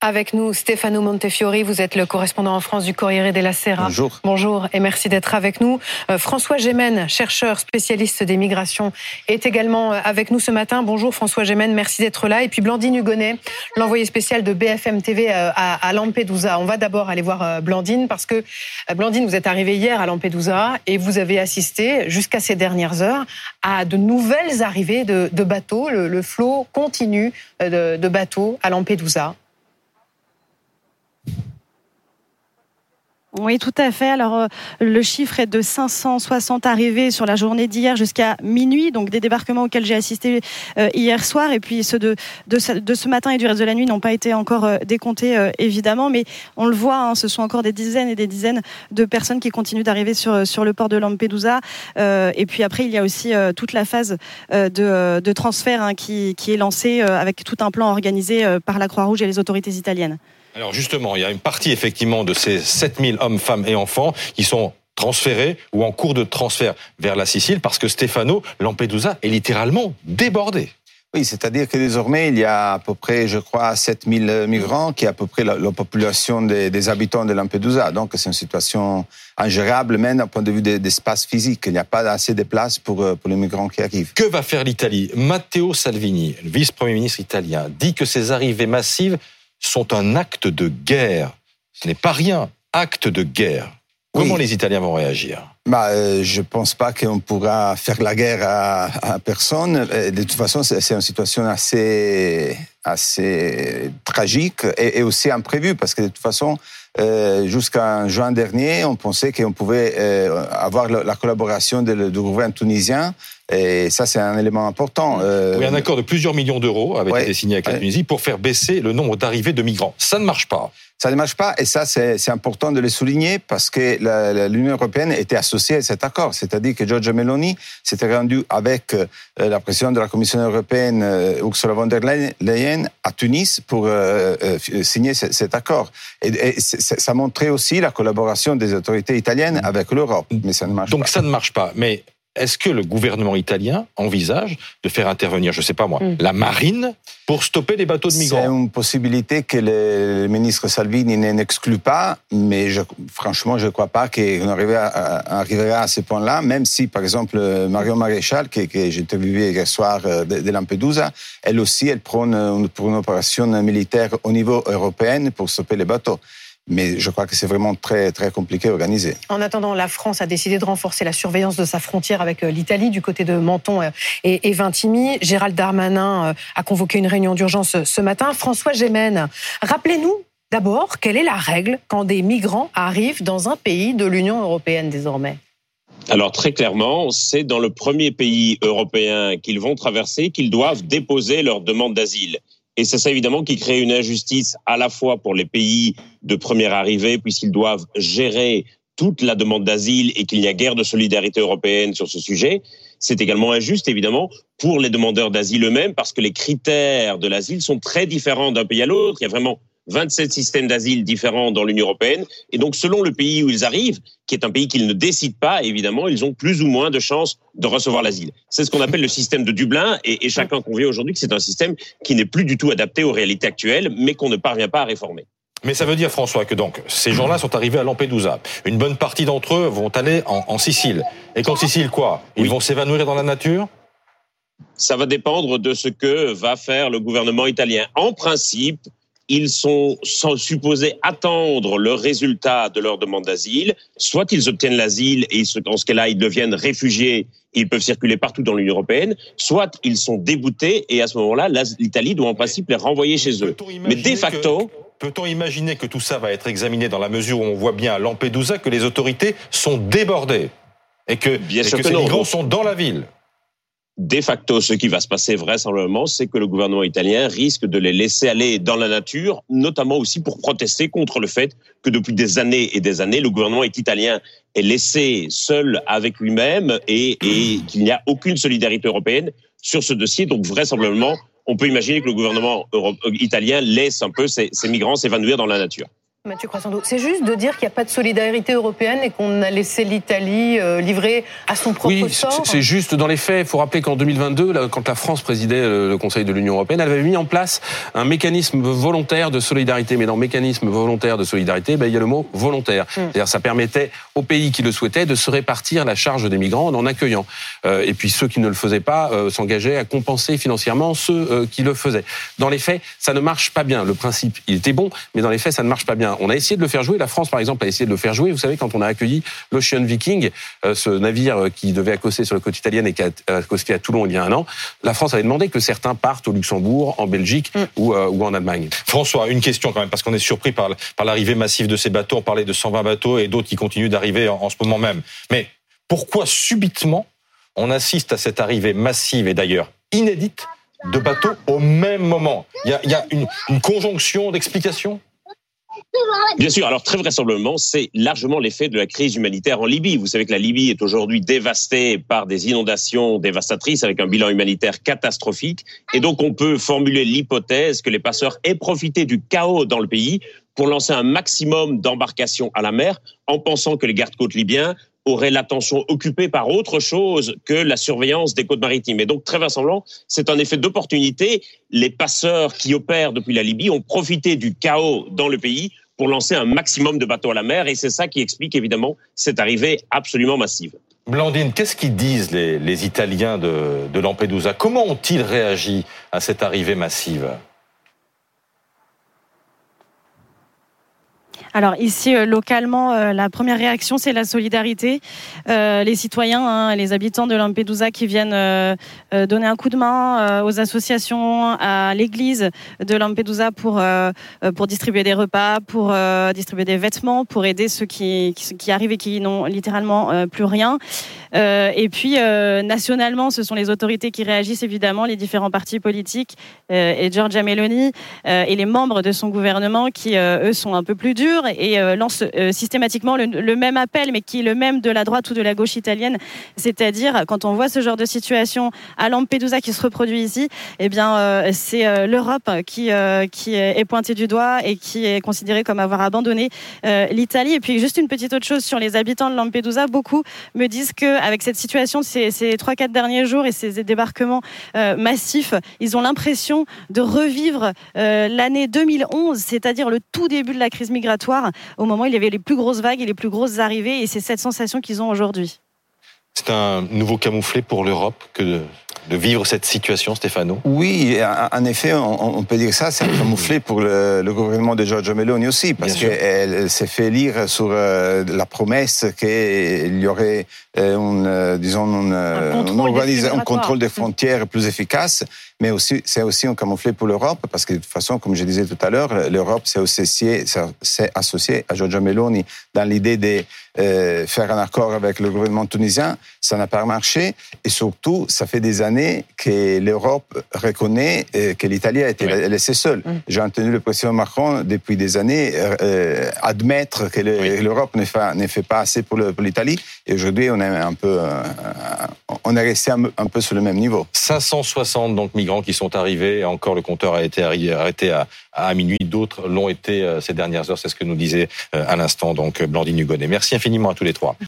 Avec nous, Stefano Montefiori, vous êtes le correspondant en France du Corriere della Sera. Bonjour. Bonjour et merci d'être avec nous. Euh, François Gémen, chercheur spécialiste des migrations, est également euh, avec nous ce matin. Bonjour François Gémen, merci d'être là. Et puis Blandine Hugonnet, l'envoyé spécial de BFM TV euh, à Lampedusa. On va d'abord aller voir Blandine parce que Blandine, vous êtes arrivée hier à Lampedusa et vous avez assisté jusqu'à ces dernières heures à de nouvelles arrivées de, bateaux. Le, flot continue de, de bateaux à Lampedusa. Oui, tout à fait. Alors, euh, le chiffre est de 560 arrivées sur la journée d'hier jusqu'à minuit, donc des débarquements auxquels j'ai assisté euh, hier soir. Et puis ceux de, ce matin et du reste de la nuit n'ont pas été encore euh, décomptés, évidemment. Mais on le voit, hein, ce sont encore des dizaines et des dizaines de personnes qui continuent d'arriver sur, le port de Lampedusa. et puis après, il y a aussi toute la phase de, transfert hein, qui est lancée avec tout un plan organisé par la Croix-Rouge et les autorités italiennes. Alors justement, il y a une partie effectivement de ces 7000 hommes, femmes et enfants qui sont transférés ou en cours de transfert vers la Sicile parce que Stefano Lampedusa est littéralement débordé. Oui, c'est-à-dire que désormais, il y a à peu près, je crois, 7000 migrants, qui est à peu près la, population des, habitants de Lampedusa. Donc, c'est une situation ingérable, même d'un point de vue d'espace physique. Il n'y a pas assez de place pour, euh, pour les migrants qui arrivent. Que va faire l'Italie? Matteo Salvini, le vice-premier ministre italien, dit que ces arrivées massives sont un acte de guerre. Ce n'est pas rien, acte de guerre. Comment les Italiens vont réagir? Bah, euh, je pense pas qu'on pourra faire la guerre à, personne. Euh, de toute façon, c'est une situation assez, assez tragique et, aussi imprévue parce que de toute façon, euh, jusqu'en juin dernier, on pensait qu'on pouvait euh, avoir la, collaboration du gouvernement tunisien. Et ça, c'est un élément important. Euh, oui, un accord de plusieurs millions d'euros avait été signé avec la Tunisie pour faire baisser le nombre d'arrivées de migrants. Ça ne marche pas. Ça ne marche pas, et ça, c'est important de le souligner parce que l'Union européenne était associée à cet accord. C'est-à-dire que Giorgia Meloni s'était rendu avec la présidente de la Commission européenne, Ursula von der Leyen, à Tunis pour signer cet accord. Et, ça montrait aussi la collaboration des autorités italiennes avec l'Europe. Mais ça ne marche Donc ça ne marche pas. Mais est-ce que le gouvernement italien envisage de faire intervenir, je ne sais pas moi, mm. la marine pour stopper les bateaux de migrants? C'est une possibilité que le ministre Salvini n'exclut pas, mais je, franchement, je ne crois pas qu'on arrivera à ce point-là, même si, par exemple, Marion Maréchal, que, que j'ai interviewé hier soir euh, de, Lampedusa, elle aussi, elle prône pour une opération militaire au niveau européen pour stopper les bateaux mais je crois que c'est vraiment très très compliqué à organiser. En attendant, la France a décidé de renforcer la surveillance de sa frontière avec euh, l'Italie du côté de Menton euh, et, Vintimille. Gérald Darmanin euh, a convoqué une réunion d'urgence ce matin. François Gémen, rappelez-nous d'abord quelle est la règle quand des migrants arrivent dans un pays de l'Union européenne désormais. Alors très clairement, c'est dans le premier pays européen qu'ils vont traverser qu'ils doivent déposer leur demande d'asile. Et c'est ça évidemment qui crée une injustice à la fois pour les pays de première arrivée, puisqu'ils doivent gérer toute la demande d'asile et qu'il n'y a guère de solidarité européenne sur ce sujet. C'est également injuste, évidemment, pour les demandeurs d'asile eux-mêmes, parce que les critères de l'asile sont très différents d'un pays à l'autre. Il y a vraiment 27 systèmes d'asile différents dans l'Union européenne. Et donc, selon le pays où ils arrivent, qui est un pays qu'ils ne décident pas, évidemment, ils ont plus ou moins de chances de recevoir l'asile. C'est ce qu'on appelle le système de Dublin. Et, et chacun convient aujourd'hui que c'est un système qui n'est plus du tout adapté aux réalités actuelles, mais qu'on ne parvient pas à réformer. Mais ça veut dire, François, que donc ces gens-là sont arrivés à Lampedusa. Une bonne partie d'entre eux vont aller en, Sicile. Et qu'en Sicile, quoi? Ils vont s'évanouir dans la nature? Ça va dépendre de ce que va faire le gouvernement italien. En principe, ils sont, supposés attendre le résultat de leur demande d'asile. Soit ils obtiennent l'asile et dans ce cas-là, ils deviennent réfugiés et ils peuvent circuler partout dans l'Union européenne. Soit ils sont déboutés et à ce moment-là, l'Italie doit en principe les renvoyer chez eux. Mais de facto... Peut-on imaginer que tout ça va être examiné dans la mesure où on voit bien à Lampedusa que les autorités sont débordées et que, bien que ces migrants sont dans la ville? De facto, ce qui va se passer vraisemblablement, c'est que le gouvernement italien risque de les laisser aller dans la nature, notamment aussi pour protester contre le fait que depuis des années et des années, le gouvernement italien est laissé seul avec lui-même et, qu'il n'y a aucune solidarité européenne sur ce dossier. Donc vraisemblablement, on peut imaginer que le gouvernement italien laisse un peu ces migrants s'évanouir dans la nature. Mathieu Croissando, c'est juste de dire qu'il n'y a pas de solidarité européenne et qu'on a laissé l'Italie euh, livrée à son propre oui, sort. c'est juste dans les faits. Il faut rappeler qu'en 2022, quand la France présidait le Conseil de l'Union européenne, elle avait mis en place un mécanisme volontaire de solidarité. Mais dans mécanisme volontaire de solidarité, ben, il y a le mot volontaire. Hmm. C'est-à-dire, ça permettait aux pays qui le souhaitaient de se répartir la charge des migrants en en accueillant. Euh, et puis ceux qui ne le faisaient pas euh, s'engageaient à compenser financièrement ceux qui le faisaient. Dans les faits, ça ne marche pas bien. Le principe, il était bon, mais dans les faits, ça ne marche pas bien. On a essayé de le faire jouer. La France, par exemple, a essayé de le faire jouer. Vous savez, quand on a accueilli l'Ocean Viking, euh, ce navire qui devait accoster sur la côte italienne et qui a accosté à Toulon il y a un an, la France avait demandé que certains partent au Luxembourg, en Belgique mm. ou, euh, ou, en Allemagne. François, une question quand même, parce qu'on est surpris par, par l'arrivée massive de ces bateaux. On parlait de 120 bateaux et d'autres qui continuent d'arriver en, ce moment même. Mais pourquoi subitement on assiste à cette arrivée massive et d'ailleurs inédite de bateaux au même moment? Il y a, il y a une, une conjonction d'explications? Bien sûr, alors très vraisemblablement, c'est largement l'effet de la crise humanitaire en Libye. Vous savez que la Libye est aujourd'hui dévastée par des inondations dévastatrices avec un bilan humanitaire catastrophique. Et donc on peut formuler l'hypothèse que les passeurs aient profité du chaos dans le pays pour lancer un maximum d'embarcations à la mer en pensant que les gardes-côtes libyens auraient l'attention occupée par autre chose que la surveillance des côtes maritimes. Et donc, très vraisemblablement, c'est un effet d'opportunité. Les passeurs qui opèrent depuis la Libye ont profité du chaos dans le pays pour lancer un maximum de bateaux à la mer. Et c'est ça qui explique évidemment cette arrivée absolument massive. Blandine, qu'est-ce qu'ils disent les, Italiens de Lampedusa? Comment ont-ils réagi à cette arrivée massive? Alors ici, euh, localement, euh, la première réaction, c'est la solidarité. Euh, les citoyens, hein, les habitants de Lampedusa qui viennent donner un coup de main aux associations, à l'église de Lampedusa pour, pour distribuer des repas, pour distribuer des vêtements, pour aider ceux qui, qui, arrivent et qui n'ont littéralement plus rien. et puis, nationalement, ce sont les autorités qui réagissent, évidemment, les différents partis politiques et Giorgia Meloni et les membres de son gouvernement qui, eux, sont un peu plus durs et euh, lance euh, systématiquement le, même appel, mais qui est le même de la droite ou de la gauche italienne. C'est-à-dire, quand on voit ce genre de situation à Lampedusa qui se reproduit ici, eh bien, euh, c'est l'Europe qui, qui est pointée du doigt et qui est considérée comme avoir abandonné l'Italie. Et puis, juste une petite autre chose sur les habitants de Lampedusa. Beaucoup me disent qu'avec cette situation de ces, ces 3-4 derniers jours et ces débarquements massifs, ils ont l'impression de revivre l'année 2011, c'est-à-dire le tout début de la crise migratoire au moment où il y avait les plus grosses vagues et les plus grosses arrivées. Et c'est cette sensation qu'ils ont aujourd'hui. C'est un nouveau camouflet pour l'Europe que de, vivre cette situation, Stéphano Oui, en effet, on, peut dire ça. C'est un camouflet pour le, gouvernement de Giorgio Meloni aussi, parce qu'elle s'est fait lire sur euh, la promesse qu'il y aurait euh, une, euh, disons, un, un contrôle des frontières plus efficace mais aussi c'est aussi un camouflet pour l'Europe parce que de toute façon, comme je disais tout à l'heure, l'Europe s'est associée, associé à Giorgio Meloni dans l'idée de euh, faire un accord avec le gouvernement tunisien. Ça n'a pas marché et surtout, ça fait des années que l'Europe reconnaît euh, que l'Italie a été laissée seule. Mm. J'ai entendu le président Macron depuis des années euh, admettre que l'Europe ne fait, fait, pas assez pour l'Italie et aujourd'hui, on est un peu, on est resté un, peu sur le même niveau. 560 donc qui sont arrivés. Encore, le compteur a été arrêté à, à minuit. D'autres l'ont été euh, ces dernières heures. C'est ce que nous disait euh, à l'instant donc Blandine Hugonnet. Merci infiniment à tous les trois.